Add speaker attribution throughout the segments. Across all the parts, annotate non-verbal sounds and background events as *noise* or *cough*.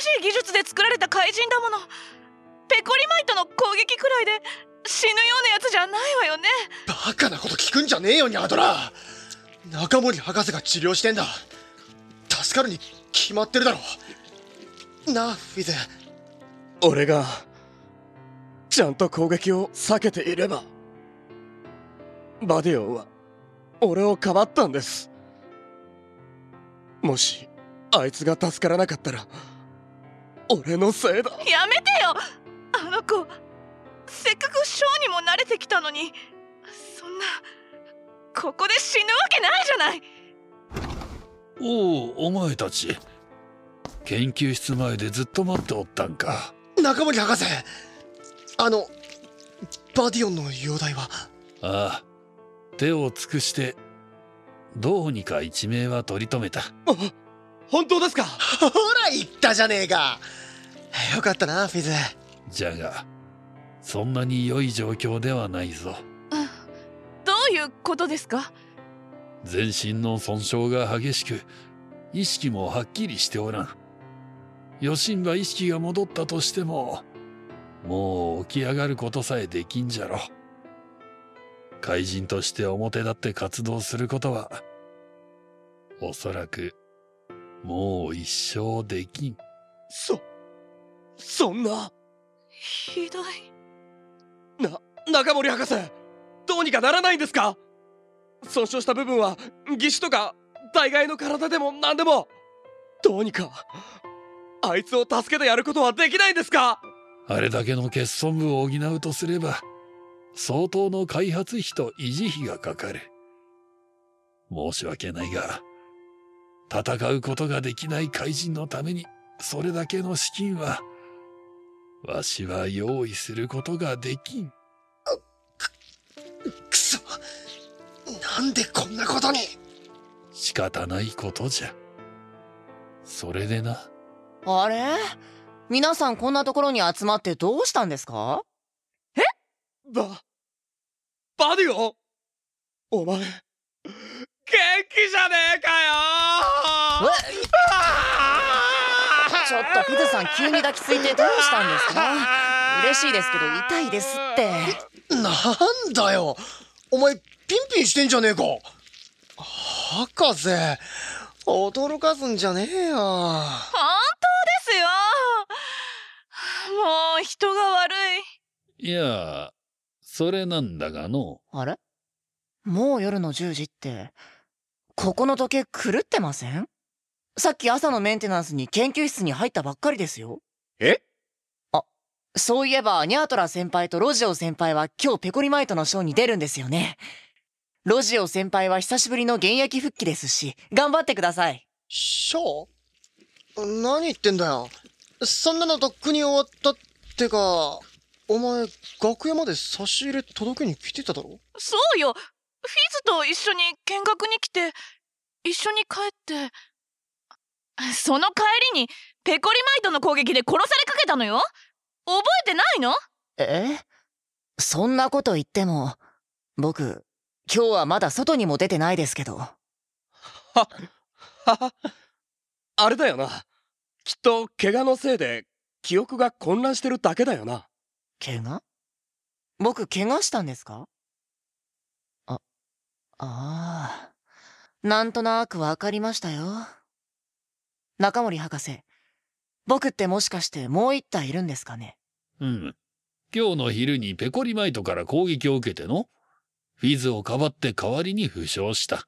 Speaker 1: しい技術で作られた怪人だもの。ペコリマイトの攻撃くらいで死ぬようなやつじゃないわよね。
Speaker 2: バカなこと聞くんじゃねえよニャドラ。中森博士が治療してんだ。助かるに決まってるだろなあフィズ
Speaker 3: 俺がちゃんと攻撃を避けていればバディオンは俺をかばったんです。もしあいつが助からなかったら俺のせいだ。
Speaker 1: やめてよ。あの子せっかくショーにも慣れてきたのにそんなここで死ぬわけないじゃない。
Speaker 4: おおお前たち。研究室前でずっと待っておったんか。
Speaker 2: 中森博士あのバディオンの容体は？
Speaker 4: ああ。手を尽くしてどうにか一命は取り留めた。
Speaker 3: 本当ですか？*laughs*
Speaker 2: ほら言ったじゃねえか *laughs* よかったなフィズ。
Speaker 4: じゃがそんなに良い状況ではないぞ。
Speaker 1: どういうことですか？
Speaker 4: 全身の損傷が激しく意識もはっきりしておらん。余震が意識が戻ったとしてももう起き上がることさえできんじゃろ。怪人として表立って活動することはおそらくもう一生できん。
Speaker 3: そそんな。
Speaker 1: ひどい。
Speaker 3: な中森博士どうにかならないんですか？損傷した部分は義手とか大概の体でも何でも。どうにかあいつを助けてやることはできないんですか？
Speaker 4: あれだけの欠損部を補うとすれば相当の開発費と維持費がかかる。申し訳ないが戦うことができない怪人のためにそれだけの資金はわしは用意することができん。
Speaker 2: くそ。なんでこんなことに。
Speaker 4: 仕方ないことじゃ。それでな。
Speaker 5: あれ？皆さんこんなところに集まってどうしたんですか？
Speaker 3: ババディオンお前元気じゃねえかよ
Speaker 5: ちょっとフィズさん急に抱きついてどうしたんですか嬉しいですけど痛いですって。
Speaker 2: なんだよ。お前ピンピンしてんじゃねえか。博士驚かすんじゃねえよ。
Speaker 1: 本当ですよ。もう人が悪い。
Speaker 4: いやそれなんだがの。
Speaker 5: あれ？もう夜の10時ってここの時計狂ってません？さっき朝のメンテナンスに研究室に入ったばっかりですよ。
Speaker 3: え？
Speaker 5: あそういえばニャートラ先輩とロジオ先輩は今日ペコリマイトのショーに出るんですよね。ロジオ先輩は久しぶりの現役復帰ですし頑張ってください。
Speaker 2: ショー？何言ってんだよ。そんなのとっくに終わったってかお前楽屋まで差し入れ届けに来てただろ？
Speaker 1: そうよ。フィズと一緒に見学に来て一緒に帰って *laughs* その帰りにペコリマイトの攻撃で殺されかけたのよ？覚えてないの？
Speaker 5: え？そんなこと言っても僕今日はまだ外にも出てないですけど。
Speaker 3: は *laughs* はあれだよな。きっと怪我のせいで記憶が混乱してるだけだよな。
Speaker 5: 怪我？僕怪我したんですか？あああなんとなくわかりましたよ中森博士。僕ってもしかしてもう一体いるんですかね？
Speaker 4: うん。今日の昼にペコリマイトから攻撃を受けてのフィズをかばって代わりに負傷した。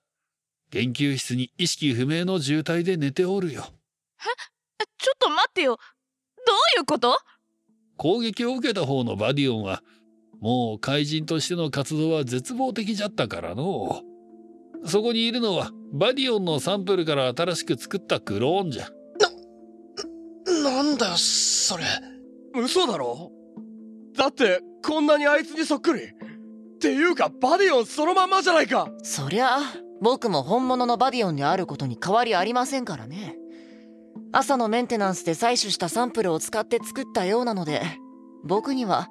Speaker 4: 研究室に意識不明の重体で寝ておるよ。
Speaker 1: えちょっと待ってよ。どういうこと？
Speaker 4: 攻撃を受けた方のバディオンはもう怪人としての活動は絶望的じゃったからのそこにいるのはバディオンのサンプルから新しく作ったクローンじゃ。
Speaker 2: なんだよそれ。
Speaker 3: 嘘だろ？だってこんなにあいつにそっくり？っていうかバディオンそのまんまじゃないか。
Speaker 5: そりゃ僕も本物のバディオンであることに変わりありませんからね。朝のメンテナンスで採取したサンプルを使って作ったようなので僕には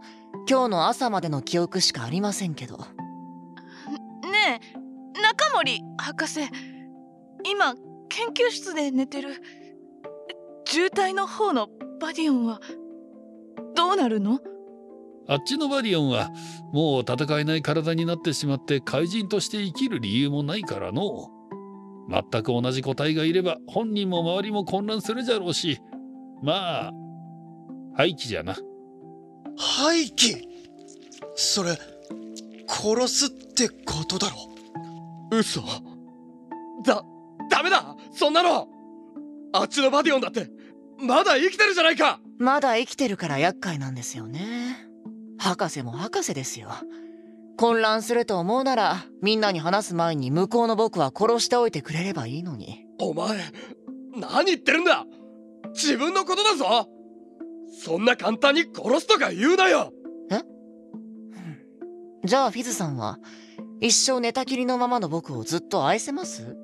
Speaker 5: 今日の朝までの記憶しかありませんけど。
Speaker 1: ねえ中森博士。今研究室で寝てる。渋滞の方のバディオンはどうなるの？
Speaker 4: あっちのバディオンはもう戦えない体になってしまって怪人として生きる理由もないからの。全く同じ個体がいれば本人も周りも混乱するじゃろうし。まあ廃棄じゃな。
Speaker 2: 廃棄？それ殺すってことだろ
Speaker 3: 嘘。だダメだ。そんなの。あっちのバディオンだってまだ生きてるじゃないか。
Speaker 5: まだ生きてるから厄介なんですよね。博士も博士ですよ。混乱すると思うならみんなに話す前に向こうの僕は殺しておいてくれればいいのに。
Speaker 3: お前何言ってるんだ。自分のことだぞ。そんな簡単に殺すとか言うなよ。
Speaker 5: じゃあフィズさんは一生寝たきりのままの僕をずっと愛せます？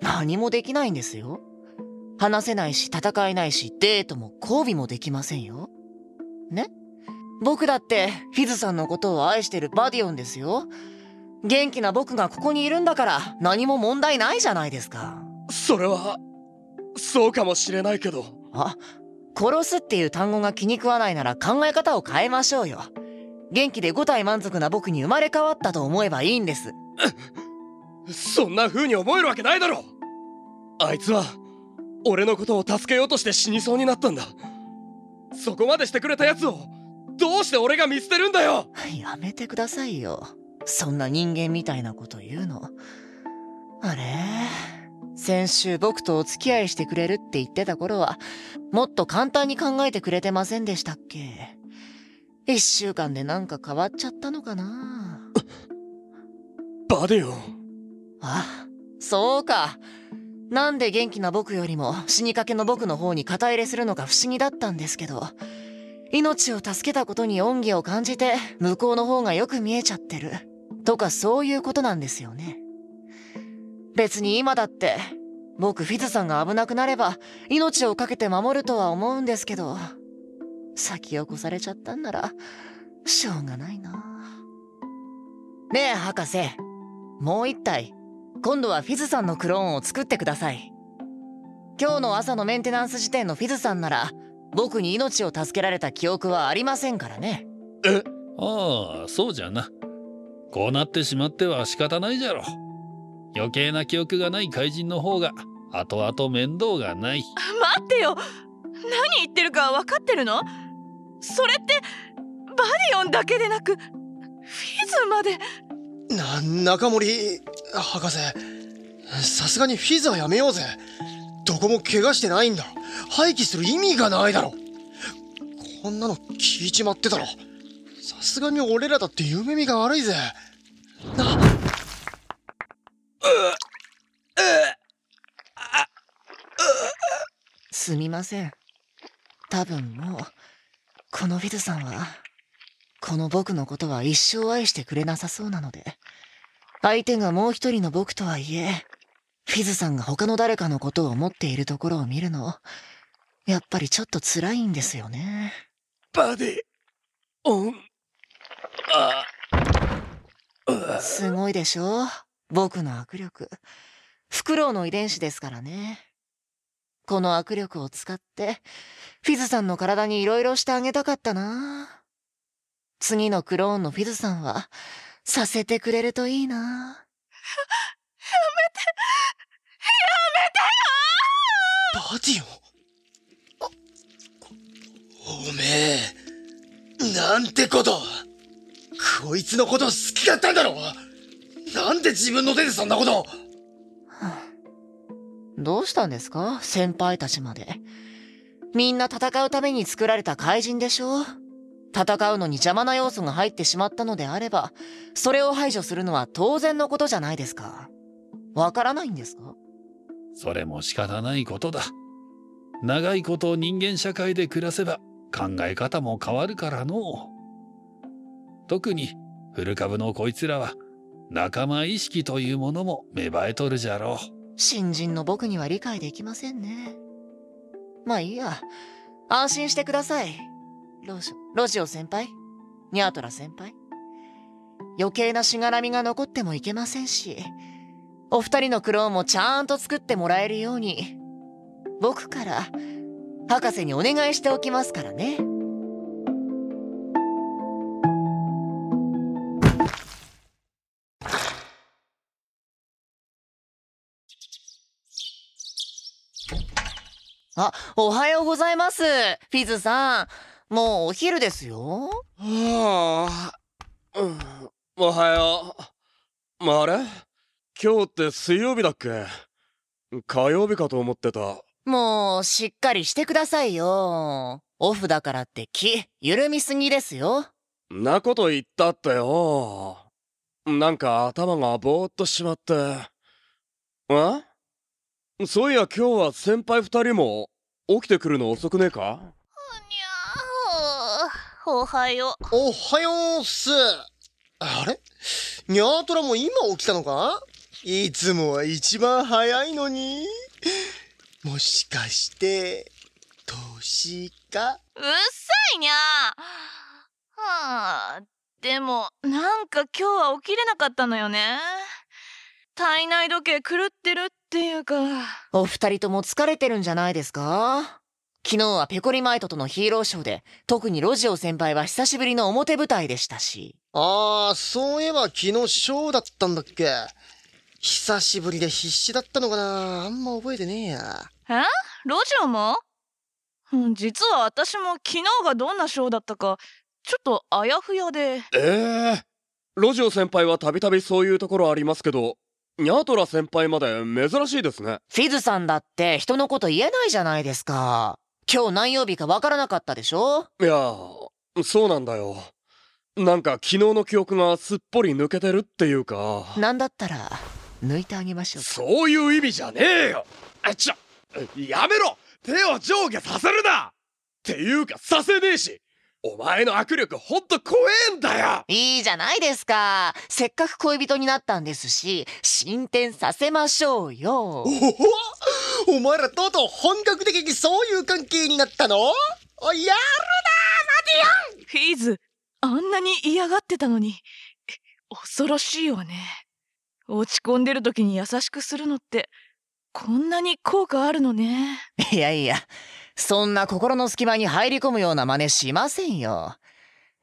Speaker 5: 何もできないんですよ。話せないし戦えないしデートも交尾もできませんよ。ね？僕だってフィズさんのことを愛してるバディオンですよ。元気な僕がここにいるんだから何も問題ないじゃないですか。
Speaker 3: それはそうかもしれないけど。
Speaker 5: あ殺すっていう単語が気に食わないなら考え方を変えましょうよ元気で五体満足な僕に生まれ変わったと思えばいいんです。
Speaker 3: そんな風に思えるわけないだろあいつは俺のことを助けようとして死にそうになったんだ。そこまでしてくれたやつをどうして俺が見捨てるんだよ。
Speaker 5: やめてくださいよ。そんな人間みたいなこと言うの。あれ？先週僕とお付き合いしてくれるって言ってた頃はもっと簡単に考えてくれてませんでしたっけ？一週間でなんか変わっちゃったのかな？
Speaker 3: バディオン。
Speaker 5: あそうか。なんで元気な僕よりも死にかけの僕の方に肩入れするのか不思議だったんですけど命を助けたことに恩義を感じて向こうの方がよく見えちゃってる。とかそういうことなんですよね。別に今だって僕フィズさんが危なくなれば命を懸けて守るとは思うんですけど先を越されちゃったんならしょうがないな。ねえ博士。もう一体今度はフィズさんのクローンを作ってください。今日の朝のメンテナンス時点のフィズさんなら僕に命を助けられた記憶はありませんからね。
Speaker 3: え？
Speaker 4: ああそうじゃな。こうなってしまっては仕方ないじゃろ。余計な記憶がない怪人の方が後々面倒がない。
Speaker 1: 待ってよ。何言ってるか分かってるの？それってバディオンだけでなくフィズまで。
Speaker 2: な中森博士。さすがにフィズはやめようぜ。どこも怪我してないんだ。廃棄する意味がないだろこんなの聞いちまってたらさすがに俺らだって夢見が悪いぜ。な。
Speaker 5: すみません。多分もうこのフィズさんはこの僕のことは一生愛してくれなさそうなので相手がもう一人の僕とはいえフィズさんが他の誰かのことを思っているところを見るのやっぱりちょっと辛いんですよね。
Speaker 3: バディオンあ
Speaker 5: すごいでしょ？僕の握力。フクロウの遺伝子ですからねこの握力を使ってフィズさんの体に色々してあげたかったな。次のクローンのフィズさんはさせてくれるといいな。
Speaker 2: やめて、やめてよバディオン！あおめえなんてこと！こいつのこと好きだったんだろなんで自分の手でそんなこと
Speaker 5: どうしたんですか？先輩たちまで。みんな戦うために作られた怪人でしょ戦うのに邪魔な要素が入ってしまったのであればそれを排除するのは当然のことじゃないですか。わからないんですか？
Speaker 4: それも仕方ないことだ。長いこと人間社会で暮らせば考え方も変わるからの特に古株のこいつらは仲間意識というものも芽生えとるじゃろう。
Speaker 5: 新人の僕には理解できませんね。まあいいや。安心してください。ロジロジオ先輩？ニャートラ先輩？余計なしがらみが残ってもいけませんしお二人のクローンもちゃんと作ってもらえるように僕から博士にお願いしておきますからね。あおはようございます。フィズさん。もうお昼ですよ。
Speaker 3: はあ、うん、おはよう。あれ？今日って水曜日だっけ？火曜日かと思ってた。
Speaker 5: もうしっかりしてくださいよ。オフだからって気緩みすぎですよ。
Speaker 3: なこと言ったってよ。なんか頭がぼーっとしまって。えそういや今日は先輩二人も起きてくるの遅くねえか？
Speaker 1: にゃーおはよう。
Speaker 2: おはようっす。あれ？ニャートラも今起きたのか？いつもは一番早いのに。もしかして、年か？
Speaker 1: うっさいにゃはあでもなんか今日は起きれなかったのよね体内時計狂ってるっていうか。
Speaker 5: お二人とも疲れてるんじゃないですか？昨日はペコリマイトとのヒーローショーで特にロジオ先輩は久しぶりの表舞台でしたし。
Speaker 2: ああ、そういえば昨日ショーだったんだっけ？久しぶりで必死だったのかな？あんま覚えてねえや。
Speaker 1: え？ロジオも？うん実は私も昨日がどんなショーだったかちょっとあやふやで。
Speaker 3: ええロジオ先輩はたびたびそういうところありますけど、ニャートラ先輩まで珍しいですね。
Speaker 5: フィズさんだって人のこと言えないじゃないですか。今日何曜日かわからなかったでしょ？
Speaker 3: いやー、そうなんだよ。なんか昨日の記憶がすっぽり抜けてるっていうか。
Speaker 5: なんだったら抜いてあげましょうか。
Speaker 3: そういう意味じゃねえよ。あちょやめろ。手を上下させるな。っていうかさせねえしお前の握力ほんと怖えんだよ。
Speaker 5: いいじゃないですか。せっかく恋人になったんですし進展させましょうよ。
Speaker 2: おおお前らとうとう本格的にそういう関係になったの？おいや
Speaker 1: フィーズあんなに嫌がってたのに。え恐ろしいわね。落ち込んでる時に優しくするのってこんなに効果あるのね。
Speaker 5: いやいやそんな心の隙間に入り込むような真似しませんよ。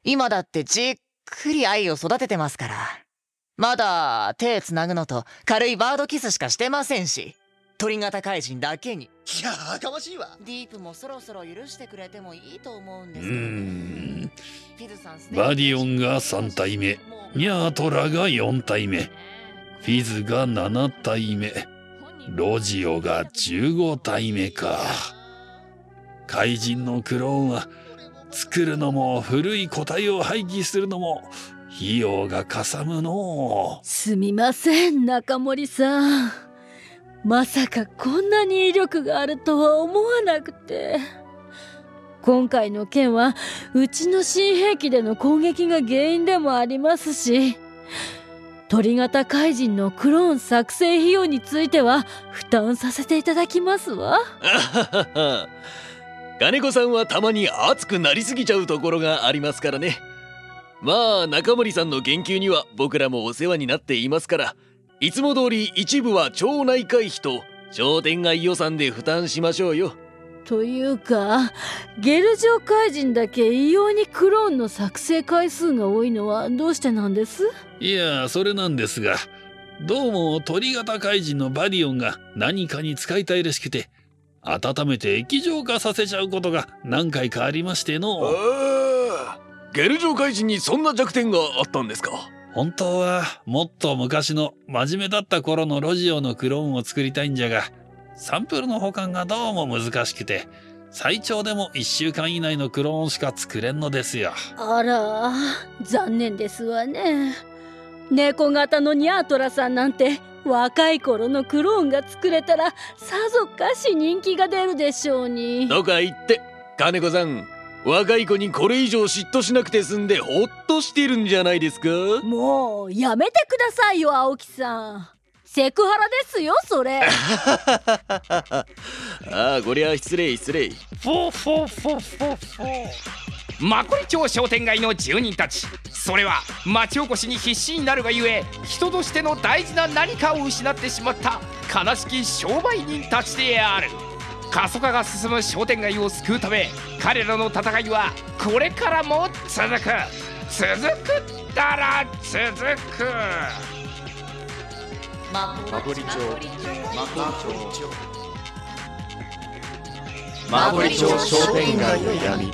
Speaker 5: 今だってじっくり愛を育ててますから。まだ手つなぐのと軽いバードキスしかしてませんし。鳥型怪人だけに。
Speaker 2: いやーかましいわ。
Speaker 5: ディープもそろそろ許してくれてもいいと思うん
Speaker 4: う
Speaker 5: ですけどね。
Speaker 4: ーん。
Speaker 5: フィズさん
Speaker 4: バディオンが3体目。ニャートラが4体目。フィズが7体目。ロジオが15体目か怪人のクローンは作るのも古い個体を廃棄するのも費用がかさむの
Speaker 6: すみません中森さん。まさかこんなに威力があるとは思わなくて。今回の件はうちの新兵器での攻撃が原因でもありますし鳥型怪人のクローン作成費用については負担させていただきますわ *laughs*
Speaker 7: 金子さんはたまに熱くなりすぎちゃうところがありますからね。まあ中森さんの研究には僕らもお世話になっていますからいつも通り一部は町内会費と商店街予算で負担しましょうよ。
Speaker 6: というかゲル状怪人だけ異様にクローンの作成回数が多いのはどうしてなんです？
Speaker 4: いやそれなんですがどうも鳥型怪人のバディオンが何かに使いたいらしくて温めて液状化させちゃうことが何回かありましての。
Speaker 7: ああゲル状怪人にそんな弱点があったんですか？
Speaker 4: 本当はもっと昔の真面目だった頃のロジオのクローンを作りたいんじゃがサンプルの保管がどうも難しくて最長でも1週間以内のクローンしか作れんのですよ。
Speaker 6: あら残念ですわね。猫型のニャートラさんなんて若い頃のクローンが作れたらさぞかし人気が出るでしょうに。
Speaker 7: とか言って金子さん。若い子にこれ以上嫉妬しなくて済んでほっとしてるんじゃないですか？
Speaker 6: もうやめてくださいよ青木さん。セクハラですよそれ。*laughs*
Speaker 7: ああこりゃ失礼失礼。
Speaker 8: フォーフォーフォーフォーフォーマコリ町商店街の住人たちそれは町おこしに必死になるがゆえ人としての大事な何かを失ってしまった悲しき商売人たちである。過疎化が進む商店街を救うため彼らの戦いはこれからも続く。続くったら続く。
Speaker 5: マコリ町
Speaker 9: マコリ町マコリ町商店街の闇。